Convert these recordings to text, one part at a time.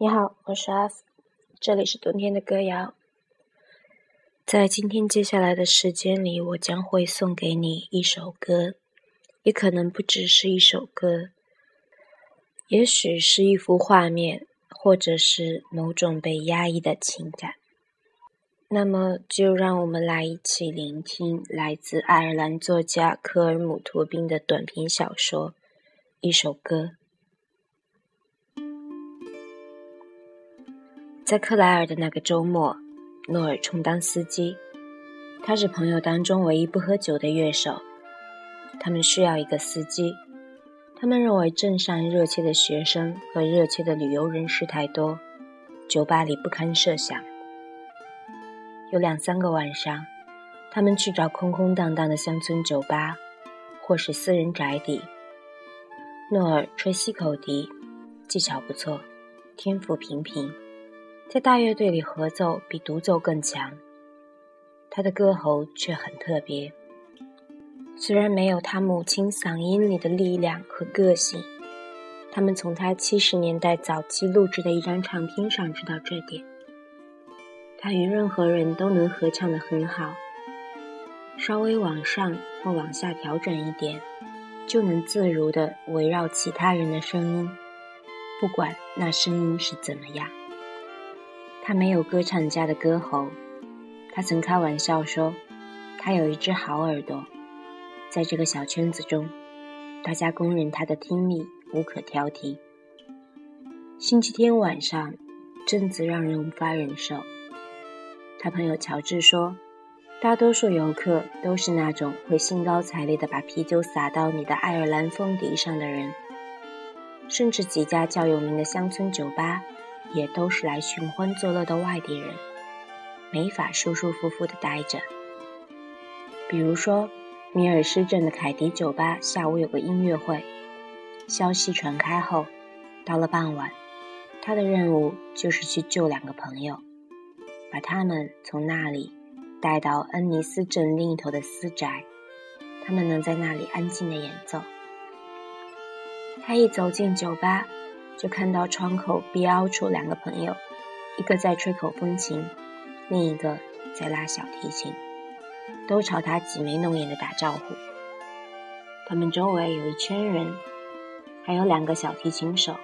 你好，我是阿福，这里是冬天的歌谣。在今天接下来的时间里，我将会送给你一首歌，也可能不只是一首歌，也许是一幅画面，或者是某种被压抑的情感。那么，就让我们来一起聆听来自爱尔兰作家科尔姆·托宾的短篇小说《一首歌》。在克莱尔的那个周末。诺尔充当司机，他是朋友当中唯一不喝酒的乐手。他们需要一个司机。他们认为镇上热切的学生和热切的旅游人士太多，酒吧里不堪设想。有两三个晚上，他们去找空空荡荡的乡村酒吧，或是私人宅邸。诺尔吹西口笛，技巧不错，天赋平平。在大乐队里合奏比独奏更强，他的歌喉却很特别。虽然没有他母亲嗓音里的力量和个性，他们从他七十年代早期录制的一张唱片上知道这点。他与任何人都能合唱得很好，稍微往上或往下调整一点，就能自如地围绕其他人的声音，不管那声音是怎么样。他没有歌唱家的歌喉，他曾开玩笑说，他有一只好耳朵。在这个小圈子中，大家公认他的听力无可挑剔。星期天晚上，镇子让人无法忍受。他朋友乔治说，大多数游客都是那种会兴高采烈地把啤酒洒到你的爱尔兰风笛上的人，甚至几家较有名的乡村酒吧。也都是来寻欢作乐的外地人，没法舒舒服服的待着。比如说，米尔斯镇的凯迪酒吧下午有个音乐会，消息传开后，到了傍晚，他的任务就是去救两个朋友，把他们从那里带到恩尼斯镇另一头的私宅，他们能在那里安静的演奏。他一走进酒吧。就看到窗口逼凹出两个朋友，一个在吹口风琴，另一个在拉小提琴，都朝他挤眉弄眼的打招呼。他们周围有一圈人，还有两个小提琴手，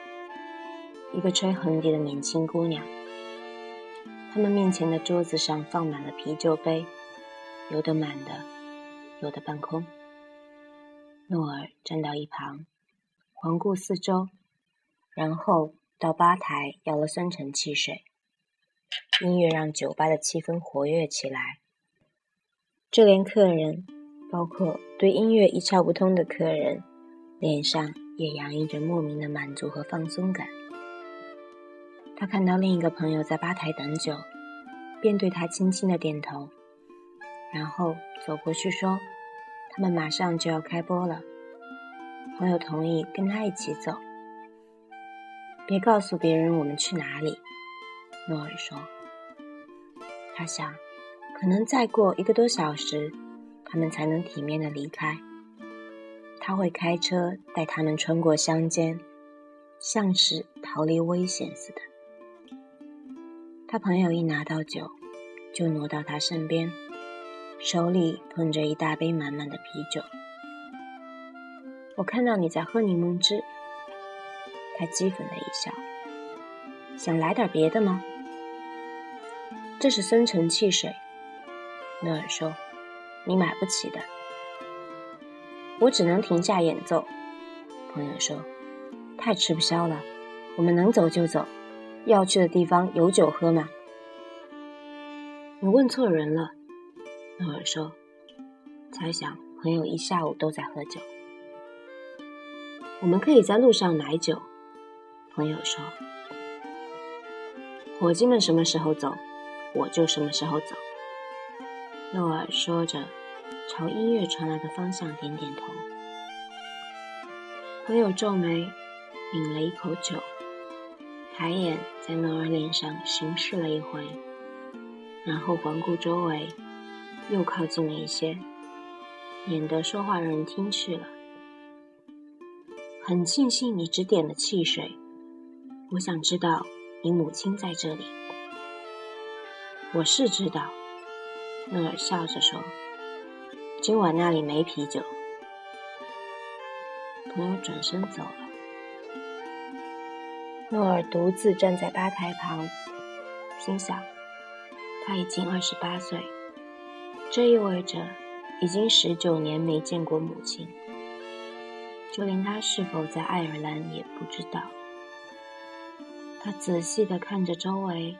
一个吹横笛的年轻姑娘。他们面前的桌子上放满了啤酒杯，有的满的，有的半空。诺尔站到一旁，环顾四周。然后到吧台要了酸橙汽水。音乐让酒吧的气氛活跃起来，就连客人，包括对音乐一窍不通的客人，脸上也洋溢着莫名的满足和放松感。他看到另一个朋友在吧台等酒，便对他轻轻的点头，然后走过去说：“他们马上就要开播了。”朋友同意跟他一起走。别告诉别人我们去哪里，诺尔说。他想，可能再过一个多小时，他们才能体面的离开。他会开车带他们穿过乡间，像是逃离危险似的。他朋友一拿到酒，就挪到他身边，手里捧着一大杯满满的啤酒。我看到你在喝柠檬汁。讥讽的一笑，想来点别的吗？这是深层汽水，诺尔说，你买不起的。我只能停下演奏，朋友说，太吃不消了。我们能走就走，要去的地方有酒喝吗？你问错人了，诺尔说，猜想朋友一下午都在喝酒。我们可以在路上买酒。朋友说：“伙计们什么时候走，我就什么时候走。”诺尔说着，朝音乐传来的方向点点头。朋友皱眉，抿了一口酒，抬眼在诺尔脸上巡视了一回，然后环顾周围，又靠近了一些，免得说话人听去了。很庆幸你只点了汽水。我想知道你母亲在这里。”我是知道，诺尔笑着说：“今晚那里没啤酒。”朋友转身走了。诺尔独自站在吧台旁，心想：他已经二十八岁，这意味着已经十九年没见过母亲，就连他是否在爱尔兰也不知道。他仔细地看着周围，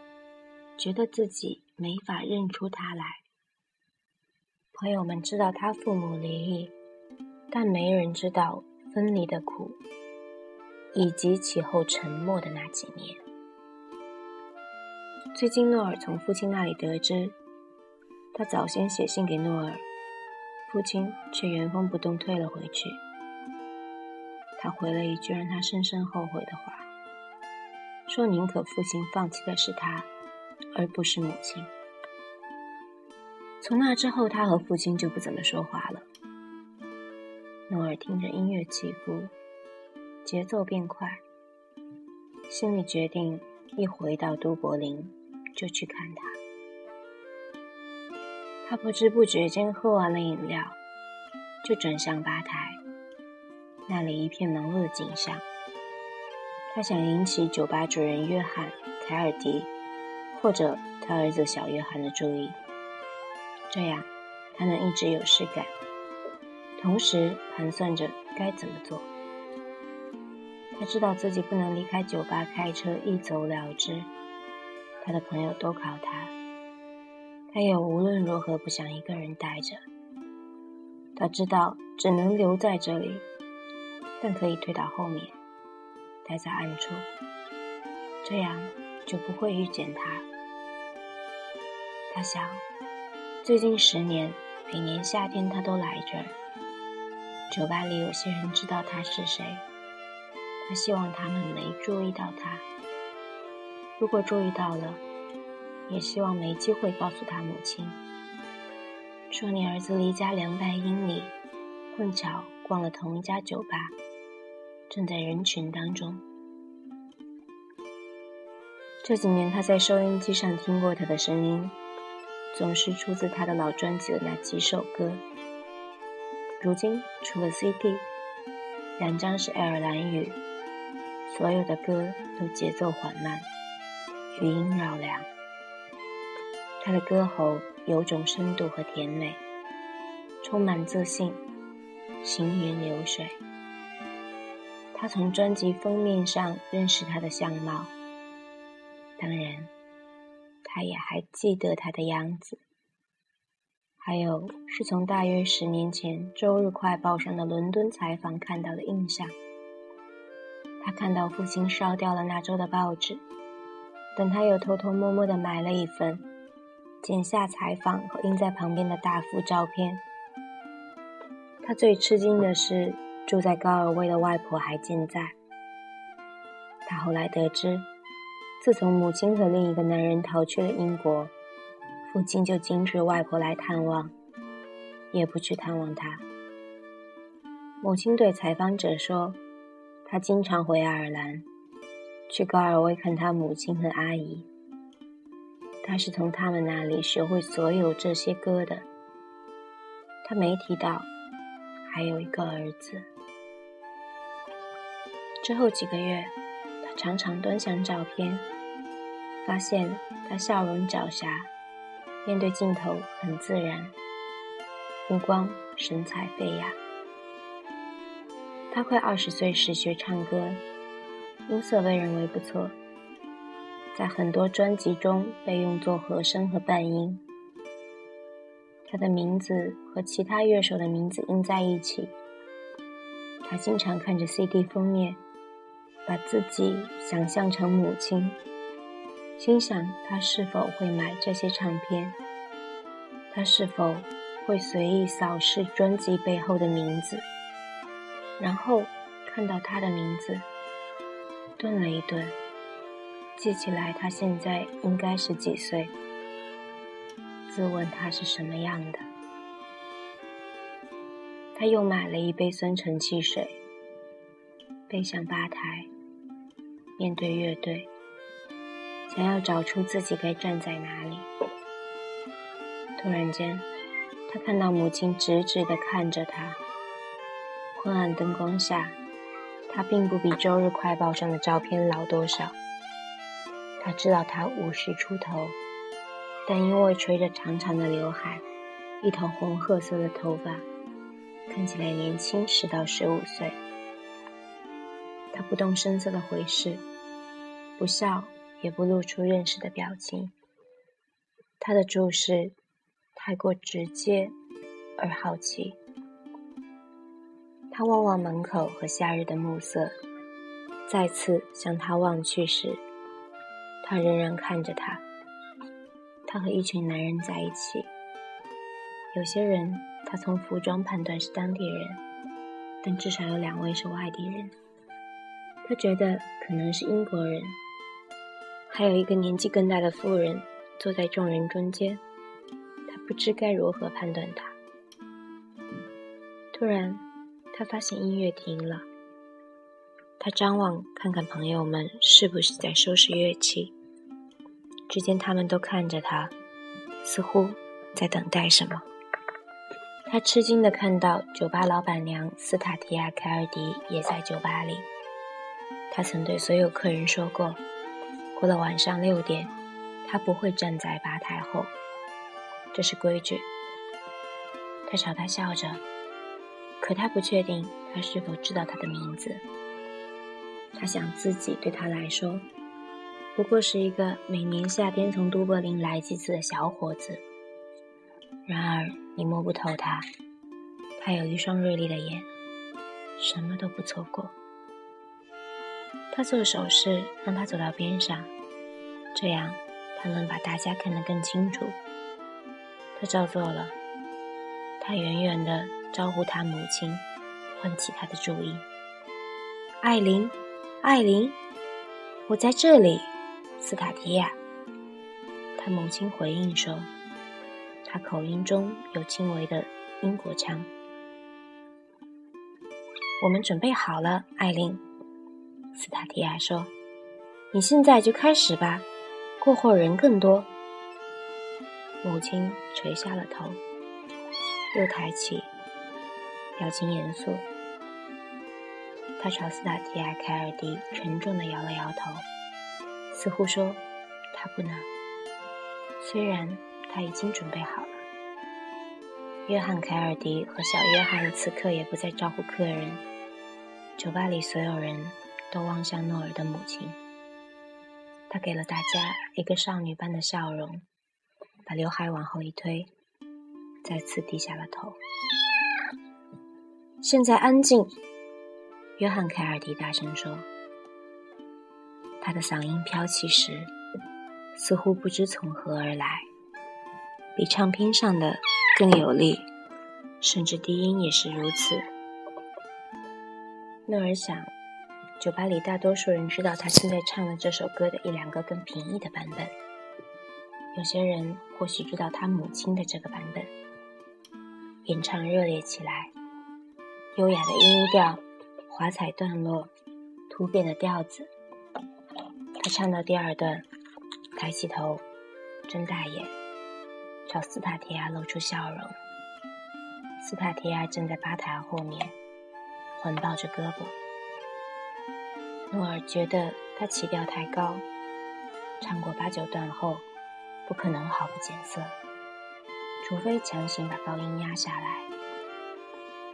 觉得自己没法认出他来。朋友们知道他父母离异，但没人知道分离的苦。以及其后沉默的那几年。最近，诺尔从父亲那里得知，他早先写信给诺尔，父亲却原封不动退了回去。他回了一句让他深深后悔的话，说宁可父亲放弃的是他，而不是母亲。从那之后，他和父亲就不怎么说话了。诺尔听着音乐起伏。节奏变快，心里决定一回到都柏林就去看他。他不知不觉间喝完了饮料，就转向吧台，那里一片忙碌的景象。他想引起酒吧主人约翰·凯尔迪或者他儿子小约翰的注意，这样他能一直有事干，同时盘算着该怎么做。他知道自己不能离开酒吧开车一走了之，他的朋友都靠他，他也无论如何不想一个人待着。他知道只能留在这里，但可以退到后面，待在暗处，这样就不会遇见他。他想，最近十年，每年夏天他都来这儿。酒吧里有些人知道他是谁。他希望他们没注意到他，如果注意到了，也希望没机会告诉他母亲，说你儿子离家两百英里，碰巧逛了同一家酒吧，正在人群当中。这几年他在收音机上听过他的声音，总是出自他的老专辑的那几首歌。如今除了 CD，两张是爱尔兰语。所有的歌都节奏缓慢，余音绕梁。他的歌喉有种深度和甜美，充满自信，行云流水。他从专辑封面上认识他的相貌，当然，他也还记得他的样子。还有是从大约十年前《周日快报》上的伦敦采访看到的印象。他看到父亲烧掉了那周的报纸，但他又偷偷摸摸地买了一份，剪下采访和印在旁边的大幅照片。他最吃惊的是，住在高尔威的外婆还健在。他后来得知，自从母亲和另一个男人逃去了英国，父亲就禁止外婆来探望，也不去探望他。母亲对采访者说。他经常回爱尔兰，去高尔威看他母亲和阿姨。他是从他们那里学会所有这些歌的。他没提到还有一个儿子。之后几个月，他常常端详照片，发现他笑容狡黠，面对镜头很自然，目光神采飞扬。他快二十岁时学唱歌，音色被认为不错，在很多专辑中被用作和声和伴音。他的名字和其他乐手的名字印在一起。他经常看着 CD 封面，把自己想象成母亲，心想他是否会买这些唱片，他是否会随意扫视专辑背后的名字。然后看到他的名字，顿了一顿，记起来他现在应该是几岁，自问他是什么样的。他又买了一杯酸橙汽水，背向吧台，面对乐队，想要找出自己该站在哪里。突然间，他看到母亲直直地看着他。昏暗灯光下，他并不比周日快报上的照片老多少。他知道他五十出头，但因为垂着长长的刘海，一头红褐色的头发，看起来年轻十到十五岁。不动声色地回视，不笑，也不露出认识的表情。他的注视太过直接而好奇。他望望门口和夏日的暮色，再次向他望去时，他仍然看着他。他和一群男人在一起，有些人他从服装判断是当地人，但至少有两位是外地人。他觉得可能是英国人。还有一个年纪更大的妇人坐在众人中间，他不知该如何判断他。突然。他发现音乐停了，他张望看看朋友们是不是在收拾乐器。只见他们都看着他，似乎在等待什么。他吃惊地看到酒吧老板娘斯塔提亚·凯尔迪也在酒吧里。他曾对所有客人说过，过了晚上六点，他不会站在吧台后，这是规矩。他朝他笑着。可他不确定他是否知道他的名字。他想自己对他来说，不过是一个每年夏天从都柏林来几次的小伙子。然而你摸不透他，他有一双锐利的眼，什么都不错过。他做手势让他走到边上，这样他能把大家看得更清楚。他照做了。他远远地。招呼他母亲，唤起他的注意。艾琳，艾琳，我在这里，斯塔提亚。他母亲回应说，他口音中有轻微的英国腔。我们准备好了，艾琳。斯塔提亚说：“你现在就开始吧，过会儿人更多。”母亲垂下了头，又抬起。表情严肃，他朝斯塔提亚·凯尔迪沉重地摇了摇头，似乎说：“他不能。”虽然他已经准备好了。约翰·凯尔迪和小约翰此刻也不再招呼客人，酒吧里所有人都望向诺尔的母亲。他给了大家一个少女般的笑容，把刘海往后一推，再次低下了头。现在安静，约翰·凯尔迪大声说。他的嗓音飘起时，似乎不知从何而来，比唱片上的更有力，甚至低音也是如此。诺尔想，酒吧里大多数人知道他现在唱的这首歌的一两个更平易的版本，有些人或许知道他母亲的这个版本。演唱热烈起来。优雅的音调，华彩段落，突变的调子。他唱到第二段，抬起头，睁大眼，朝斯塔提亚露出笑容。斯塔提亚站在吧台后面，环抱着胳膊。诺尔觉得他起调太高，唱过八九段后，不可能毫不减色，除非强行把高音压下来。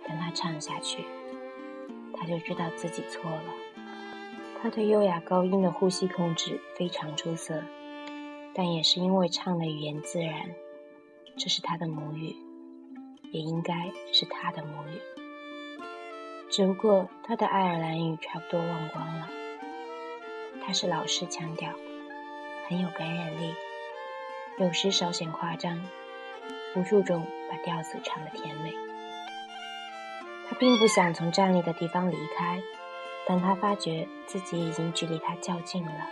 等他唱下去，他就知道自己错了。他对优雅高音的呼吸控制非常出色，但也是因为唱的语言自然，这是他的母语，也应该是他的母语。只不过他的爱尔兰语差不多忘光了。他是老式腔调，很有感染力，有时稍显夸张，不注重把调子唱得甜美。他并不想从站立的地方离开，但他发觉自己已经距离他较近了，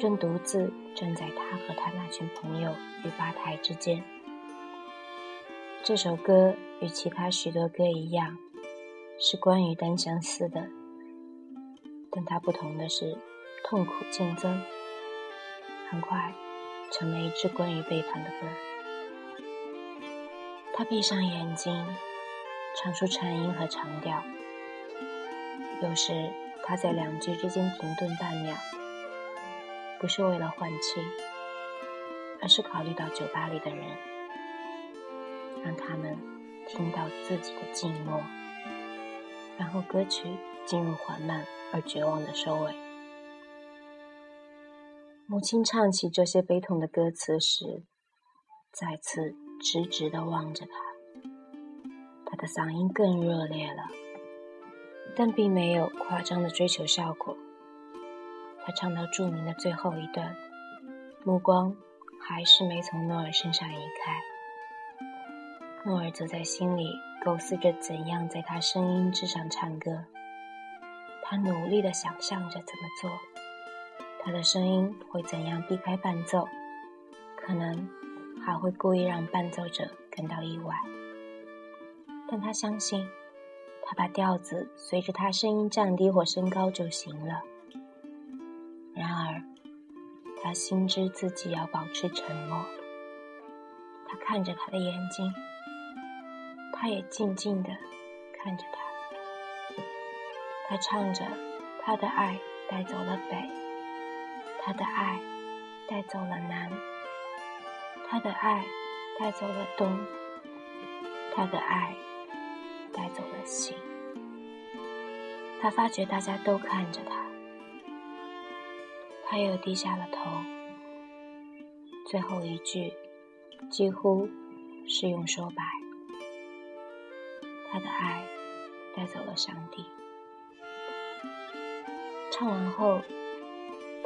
正独自站在他和他那群朋友与吧台之间。这首歌与其他许多歌一样，是关于单相思的，但它不同的是，痛苦渐增。很快成了一支关于背叛的歌。他闭上眼睛，唱出颤音和长调。有时他在两句之间停顿半秒，不是为了换气，而是考虑到酒吧里的人，让他们听到自己的静默，然后歌曲进入缓慢而绝望的收尾。母亲唱起这些悲痛的歌词时，再次。直直地望着他，他的嗓音更热烈了，但并没有夸张的追求效果。他唱到著名的最后一段，目光还是没从诺尔身上移开。诺尔则在心里构思着怎样在他声音之上唱歌。他努力地想象着怎么做，他的声音会怎样避开伴奏，可能。还会故意让伴奏者感到意外，但他相信，他把调子随着他声音降低或升高就行了。然而，他心知自己要保持沉默。他看着他的眼睛，他也静静地看着他。他唱着：“他的爱带走了北，他的爱带走了南。”他的爱带走了东，他的爱带走了西。他发觉大家都看着他，他又低下了头。最后一句几乎是用说白。他的爱带走了上帝。唱完后，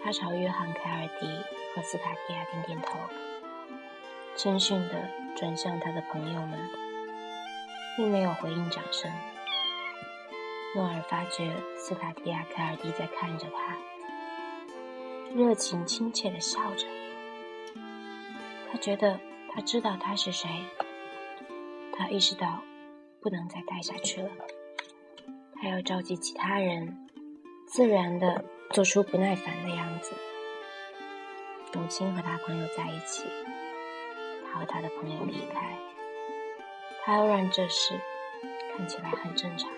他朝约翰·凯尔迪和斯塔提亚点点头。谦逊地转向他的朋友们，并没有回应掌声。诺尔发觉斯塔提亚·凯尔迪在看着他，热情亲切地笑着。他觉得他知道他是谁。他意识到不能再待下去了。他要召集其他人，自然地做出不耐烦的样子。母亲和他朋友在一起。他和他的朋友离开，他要让这事看起来很正常。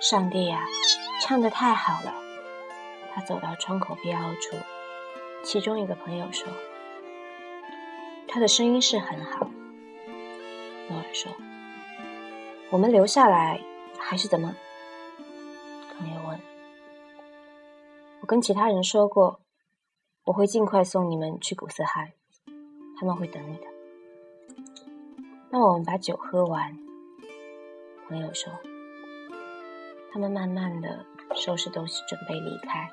上帝呀，唱得太好了！他走到窗口标处，其中一个朋友说：“他的声音是很好。”诺尔说：“我们留下来还是怎么？”朋友问：“我跟其他人说过，我会尽快送你们去古斯海。”他们会等你的。那我们把酒喝完。朋友说。他们慢慢的收拾东西，准备离开。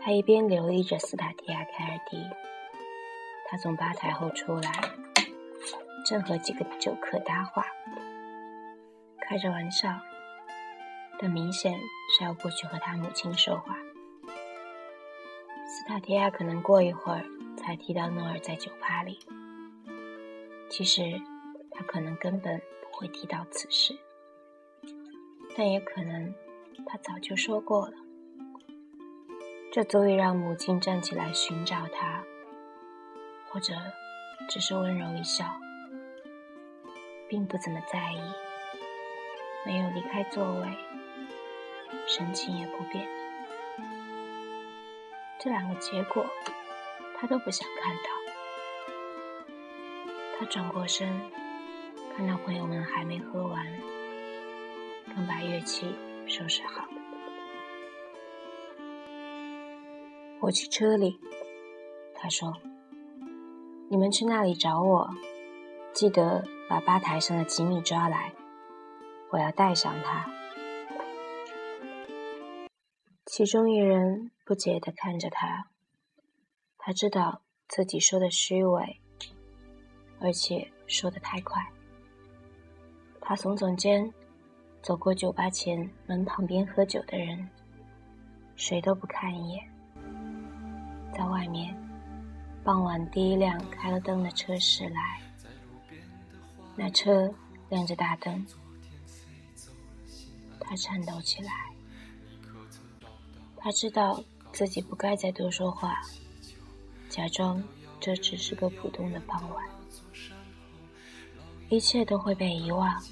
他一边留意着斯塔提亚·凯尔迪。他从吧台后出来，正和几个酒客搭话，开着玩笑，但明显是要过去和他母亲说话。斯塔提亚可能过一会儿。才提到诺尔在酒吧里，其实他可能根本不会提到此事，但也可能他早就说过了。这足以让母亲站起来寻找他，或者只是温柔一笑，并不怎么在意，没有离开座位，神情也不变。这两个结果。他都不想看到。他转过身，看到朋友们还没喝完，刚把乐器收拾好。我去车里，他说：“你们去那里找我，记得把吧台上的吉米抓来，我要带上他。”其中一人不解地看着他。他知道自己说的虚伪，而且说的太快。他耸耸肩，走过酒吧前门旁边喝酒的人，谁都不看一眼。在外面，傍晚第一辆开了灯的车驶来，那车亮着大灯。他颤抖起来，他知道自己不该再多说话，假装这只是个普通的傍晚，一切都会被遗忘。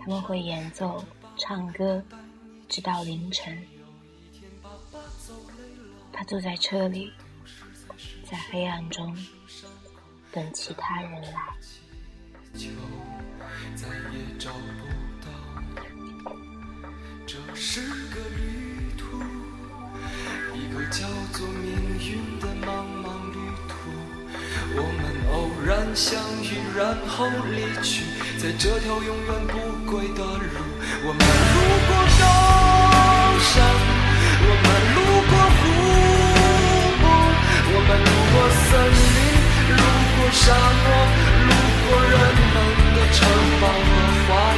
他们会演奏、唱歌，直到凌晨。他坐在车里，在黑暗中等其他人来。求，再也找不到。这是个旅途，一个叫做命运的茫茫旅途。我们偶然相遇，然后离去，在这条永远不归的路。我们路过高山，我们路过湖泊，我们路过森林，路过沙漠，路过人。城堡和花